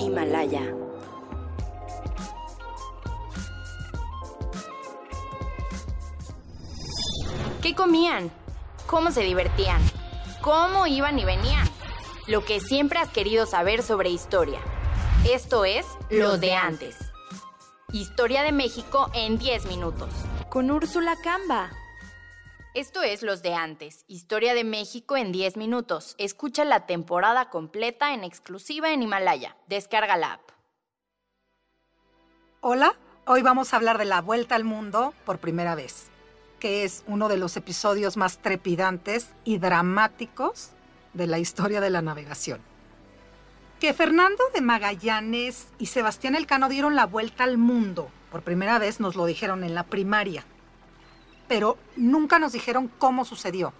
Himalaya. ¿Qué comían? ¿Cómo se divertían? ¿Cómo iban y venían? Lo que siempre has querido saber sobre historia. Esto es Los de antes. Historia de México en 10 minutos. Con Úrsula Camba. Esto es Los de antes, Historia de México en 10 minutos. Escucha la temporada completa en exclusiva en Himalaya. Descarga la app. Hola, hoy vamos a hablar de la vuelta al mundo por primera vez, que es uno de los episodios más trepidantes y dramáticos de la historia de la navegación. Que Fernando de Magallanes y Sebastián Elcano dieron la vuelta al mundo por primera vez nos lo dijeron en la primaria pero nunca nos dijeron cómo sucedió.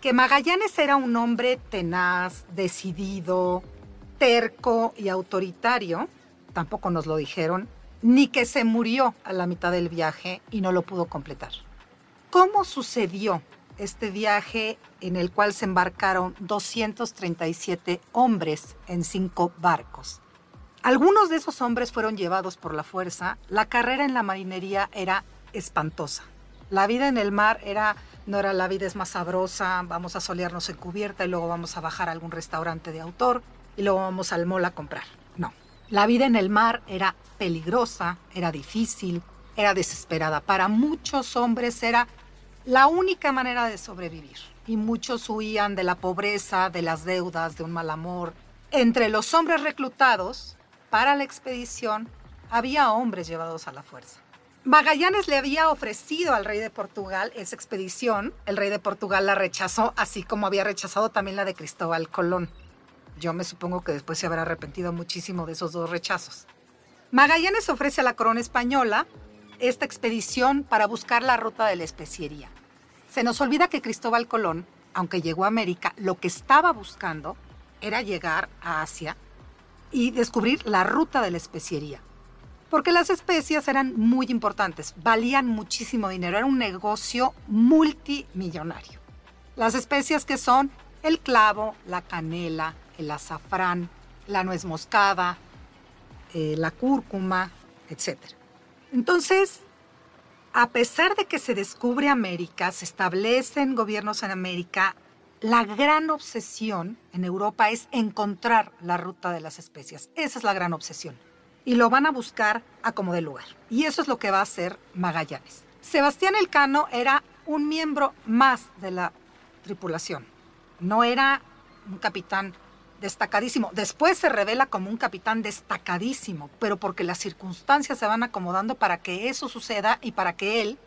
Que Magallanes era un hombre tenaz, decidido, terco y autoritario, tampoco nos lo dijeron, ni que se murió a la mitad del viaje y no lo pudo completar. ¿Cómo sucedió este viaje en el cual se embarcaron 237 hombres en cinco barcos? Algunos de esos hombres fueron llevados por la fuerza. La carrera en la marinería era espantosa. La vida en el mar era, no era la vida es más sabrosa, vamos a solearnos en cubierta y luego vamos a bajar a algún restaurante de autor y luego vamos al mall a comprar. No. La vida en el mar era peligrosa, era difícil, era desesperada. Para muchos hombres era la única manera de sobrevivir. Y muchos huían de la pobreza, de las deudas, de un mal amor. Entre los hombres reclutados para la expedición había hombres llevados a la fuerza. Magallanes le había ofrecido al rey de Portugal esa expedición. El rey de Portugal la rechazó, así como había rechazado también la de Cristóbal Colón. Yo me supongo que después se habrá arrepentido muchísimo de esos dos rechazos. Magallanes ofrece a la corona española esta expedición para buscar la ruta de la especiería. Se nos olvida que Cristóbal Colón, aunque llegó a América, lo que estaba buscando era llegar a Asia y descubrir la ruta de la especiería porque las especias eran muy importantes, valían muchísimo dinero, era un negocio multimillonario. Las especias que son el clavo, la canela, el azafrán, la nuez moscada, eh, la cúrcuma, etc. Entonces, a pesar de que se descubre América, se establecen gobiernos en América, la gran obsesión en Europa es encontrar la ruta de las especias. Esa es la gran obsesión y lo van a buscar a como de lugar. Y eso es lo que va a hacer Magallanes. Sebastián Elcano era un miembro más de la tripulación. No era un capitán destacadísimo. Después se revela como un capitán destacadísimo, pero porque las circunstancias se van acomodando para que eso suceda y para que él,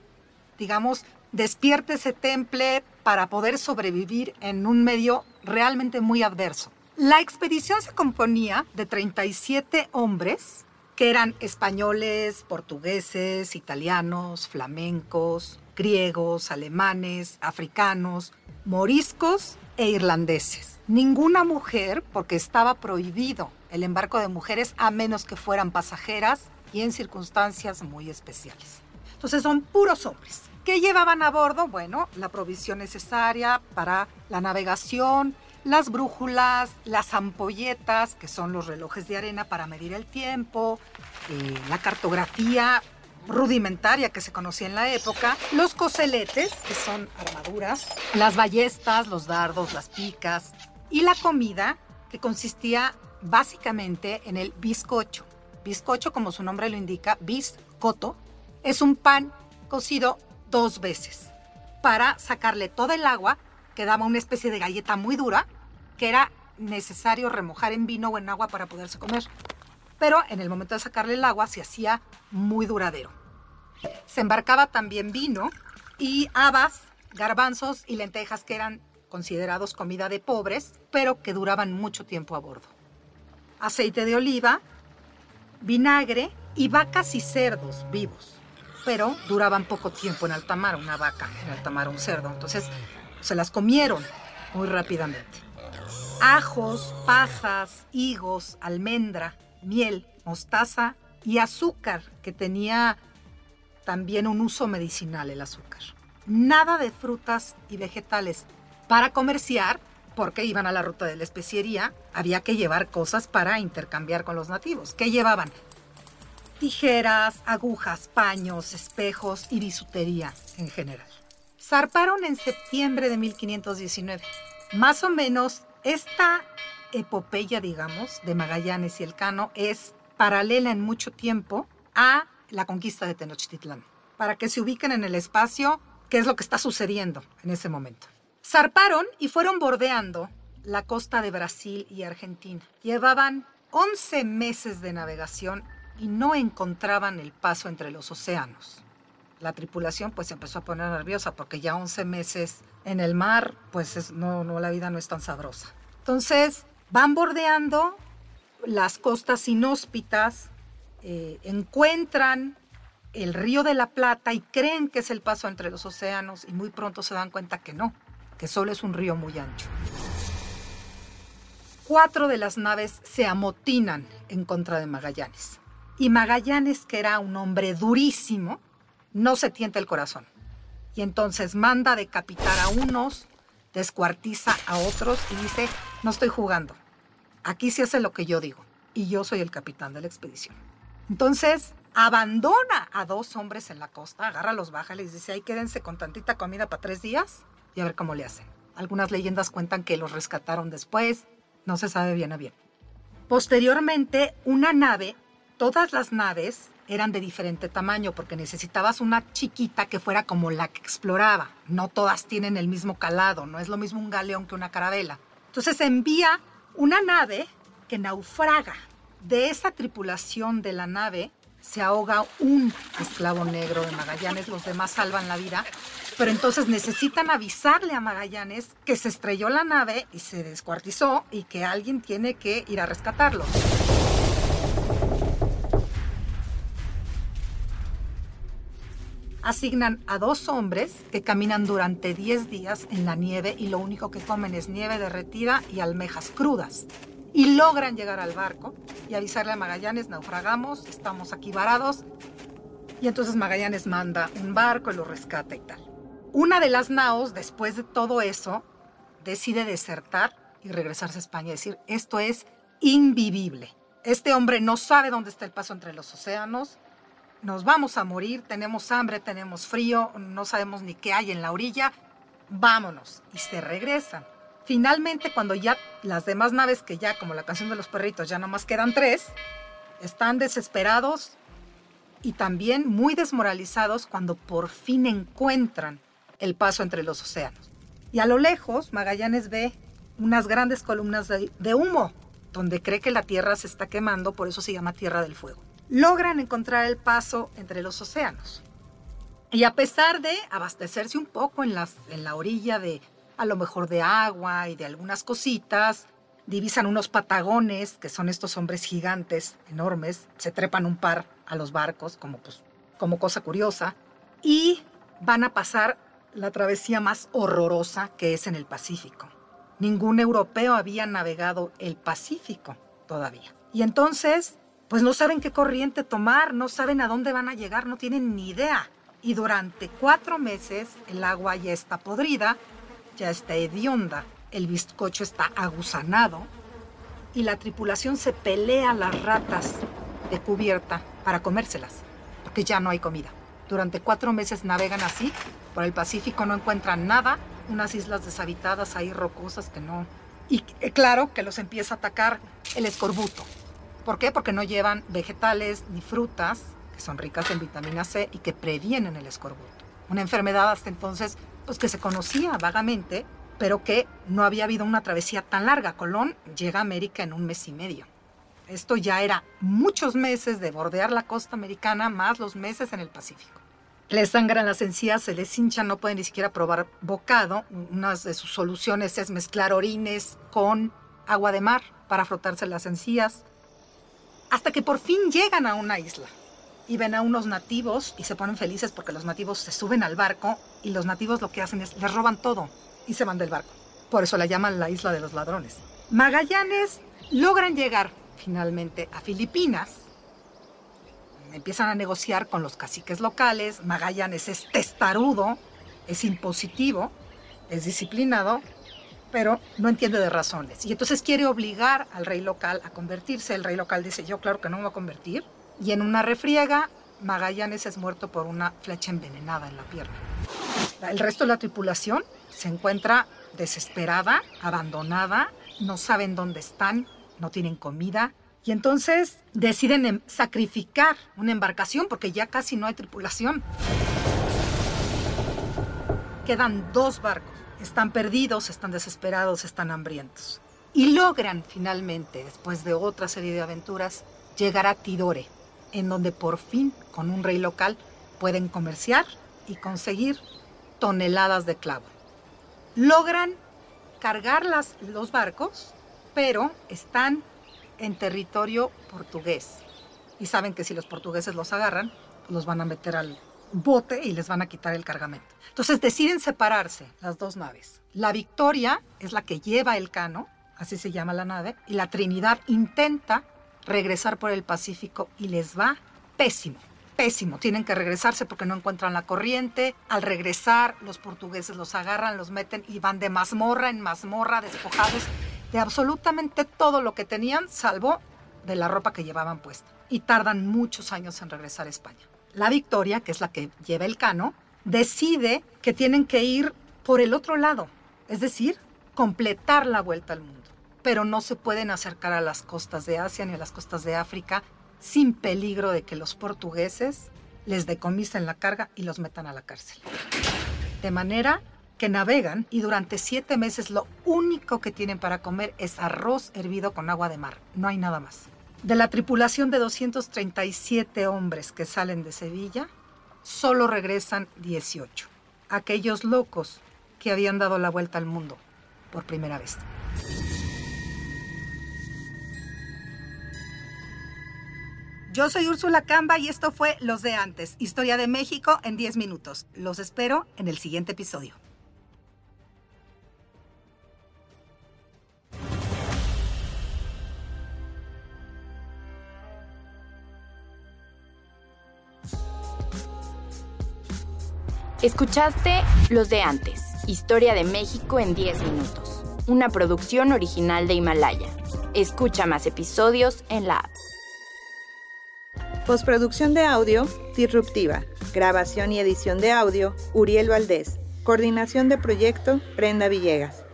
digamos, despierte ese temple para poder sobrevivir en un medio realmente muy adverso. La expedición se componía de 37 hombres que eran españoles, portugueses, italianos, flamencos, griegos, alemanes, africanos, moriscos e irlandeses. Ninguna mujer, porque estaba prohibido el embarco de mujeres a menos que fueran pasajeras y en circunstancias muy especiales. Entonces son puros hombres. ¿Qué llevaban a bordo? Bueno, la provisión necesaria para la navegación, las brújulas, las ampolletas, que son los relojes de arena para medir el tiempo, eh, la cartografía rudimentaria que se conocía en la época, los coseletes, que son armaduras, las ballestas, los dardos, las picas, y la comida, que consistía básicamente en el bizcocho. Bizcocho, como su nombre lo indica, bizcoto, es un pan cocido dos veces para sacarle todo el agua, que daba una especie de galleta muy dura, que era necesario remojar en vino o en agua para poderse comer. Pero en el momento de sacarle el agua se hacía muy duradero. Se embarcaba también vino y habas, garbanzos y lentejas que eran considerados comida de pobres, pero que duraban mucho tiempo a bordo. Aceite de oliva, vinagre y vacas y cerdos vivos, pero duraban poco tiempo en alta mar, una vaca, en alta mar un cerdo. Entonces se las comieron muy rápidamente ajos, pasas, higos, almendra, miel, mostaza y azúcar, que tenía también un uso medicinal el azúcar. Nada de frutas y vegetales. Para comerciar, porque iban a la ruta de la especiería, había que llevar cosas para intercambiar con los nativos. ¿Qué llevaban? Tijeras, agujas, paños, espejos y bisutería en general. Zarparon en septiembre de 1519. Más o menos esta epopeya, digamos, de Magallanes y Elcano es paralela en mucho tiempo a la conquista de Tenochtitlán, para que se ubiquen en el espacio qué es lo que está sucediendo en ese momento. Zarparon y fueron bordeando la costa de Brasil y Argentina. Llevaban 11 meses de navegación y no encontraban el paso entre los océanos. La tripulación pues se empezó a poner nerviosa porque ya 11 meses en el mar, pues no, no, la vida no es tan sabrosa. Entonces van bordeando las costas inhóspitas, eh, encuentran el río de la Plata y creen que es el paso entre los océanos y muy pronto se dan cuenta que no, que solo es un río muy ancho. Cuatro de las naves se amotinan en contra de Magallanes. Y Magallanes, que era un hombre durísimo, no se tienta el corazón. Y entonces manda decapitar a unos, descuartiza a otros y dice, no estoy jugando. Aquí se hace lo que yo digo. Y yo soy el capitán de la expedición. Entonces abandona a dos hombres en la costa, agarra los baja les dice, ahí quédense con tantita comida para tres días y a ver cómo le hacen. Algunas leyendas cuentan que los rescataron después, no se sabe bien a bien. Posteriormente, una nave, todas las naves eran de diferente tamaño porque necesitabas una chiquita que fuera como la que exploraba. No todas tienen el mismo calado, no es lo mismo un galeón que una carabela. Entonces envía una nave que naufraga. De esa tripulación de la nave se ahoga un esclavo negro de Magallanes, los demás salvan la vida, pero entonces necesitan avisarle a Magallanes que se estrelló la nave y se descuartizó y que alguien tiene que ir a rescatarlo. Asignan a dos hombres que caminan durante 10 días en la nieve y lo único que comen es nieve derretida y almejas crudas y logran llegar al barco y avisarle a Magallanes, naufragamos, estamos aquí varados. Y entonces Magallanes manda un barco y lo rescata y tal. Una de las naos, después de todo eso, decide desertar y regresarse a España y decir, esto es invivible. Este hombre no sabe dónde está el paso entre los océanos, nos vamos a morir, tenemos hambre, tenemos frío, no sabemos ni qué hay en la orilla, vámonos. Y se regresan. Finalmente, cuando ya las demás naves, que ya como la canción de los perritos, ya nomás quedan tres, están desesperados y también muy desmoralizados cuando por fin encuentran el paso entre los océanos. Y a lo lejos, Magallanes ve unas grandes columnas de, de humo, donde cree que la Tierra se está quemando, por eso se llama Tierra del Fuego. Logran encontrar el paso entre los océanos. Y a pesar de abastecerse un poco en, las, en la orilla de a lo mejor de agua y de algunas cositas. Divisan unos patagones, que son estos hombres gigantes, enormes, se trepan un par a los barcos como, pues, como cosa curiosa, y van a pasar la travesía más horrorosa que es en el Pacífico. Ningún europeo había navegado el Pacífico todavía. Y entonces, pues no saben qué corriente tomar, no saben a dónde van a llegar, no tienen ni idea. Y durante cuatro meses el agua ya está podrida ya está hedionda, el bizcocho está aguzanado y la tripulación se pelea las ratas de cubierta para comérselas, porque ya no hay comida. Durante cuatro meses navegan así, por el Pacífico no encuentran nada, unas islas deshabitadas ahí rocosas que no... Y eh, claro que los empieza a atacar el escorbuto. ¿Por qué? Porque no llevan vegetales ni frutas, que son ricas en vitamina C y que previenen el escorbuto. Una enfermedad hasta entonces pues que se conocía vagamente, pero que no había habido una travesía tan larga. Colón llega a América en un mes y medio. Esto ya era muchos meses de bordear la costa americana más los meses en el Pacífico. Les sangran las encías, se les hinchan, no pueden ni siquiera probar bocado. Una de sus soluciones es mezclar orines con agua de mar para frotarse las encías. Hasta que por fin llegan a una isla y ven a unos nativos y se ponen felices porque los nativos se suben al barco y los nativos lo que hacen es les roban todo y se van del barco. Por eso la llaman la isla de los ladrones. Magallanes logran llegar finalmente a Filipinas. Empiezan a negociar con los caciques locales. Magallanes es testarudo, es impositivo, es disciplinado pero no entiende de razones. Y entonces quiere obligar al rey local a convertirse. El rey local dice, yo claro que no me voy a convertir. Y en una refriega, Magallanes es muerto por una flecha envenenada en la pierna. El resto de la tripulación se encuentra desesperada, abandonada, no saben dónde están, no tienen comida. Y entonces deciden em, sacrificar una embarcación porque ya casi no hay tripulación. Quedan dos barcos están perdidos, están desesperados, están hambrientos. Y logran finalmente, después de otra serie de aventuras, llegar a Tidore, en donde por fin, con un rey local, pueden comerciar y conseguir toneladas de clavo. Logran cargar los barcos, pero están en territorio portugués. Y saben que si los portugueses los agarran, los van a meter al bote y les van a quitar el cargamento. Entonces deciden separarse las dos naves. La Victoria es la que lleva el cano, así se llama la nave, y la Trinidad intenta regresar por el Pacífico y les va pésimo. Pésimo, tienen que regresarse porque no encuentran la corriente. Al regresar, los portugueses los agarran, los meten y van de mazmorra en mazmorra, despojados de absolutamente todo lo que tenían, salvo de la ropa que llevaban puesta. Y tardan muchos años en regresar a España la Victoria, que es la que lleva el cano, decide que tienen que ir por el otro lado, es decir, completar la vuelta al mundo. Pero no se pueden acercar a las costas de Asia ni a las costas de África sin peligro de que los portugueses les decomisen la carga y los metan a la cárcel. De manera que navegan y durante siete meses lo único que tienen para comer es arroz hervido con agua de mar. No hay nada más. De la tripulación de 237 hombres que salen de Sevilla, solo regresan 18. Aquellos locos que habían dado la vuelta al mundo por primera vez. Yo soy Úrsula Camba y esto fue Los de antes, Historia de México en 10 minutos. Los espero en el siguiente episodio. Escuchaste Los de antes, Historia de México en 10 minutos, una producción original de Himalaya. Escucha más episodios en la app. Postproducción de audio, Disruptiva. Grabación y edición de audio, Uriel Valdés. Coordinación de proyecto, Brenda Villegas.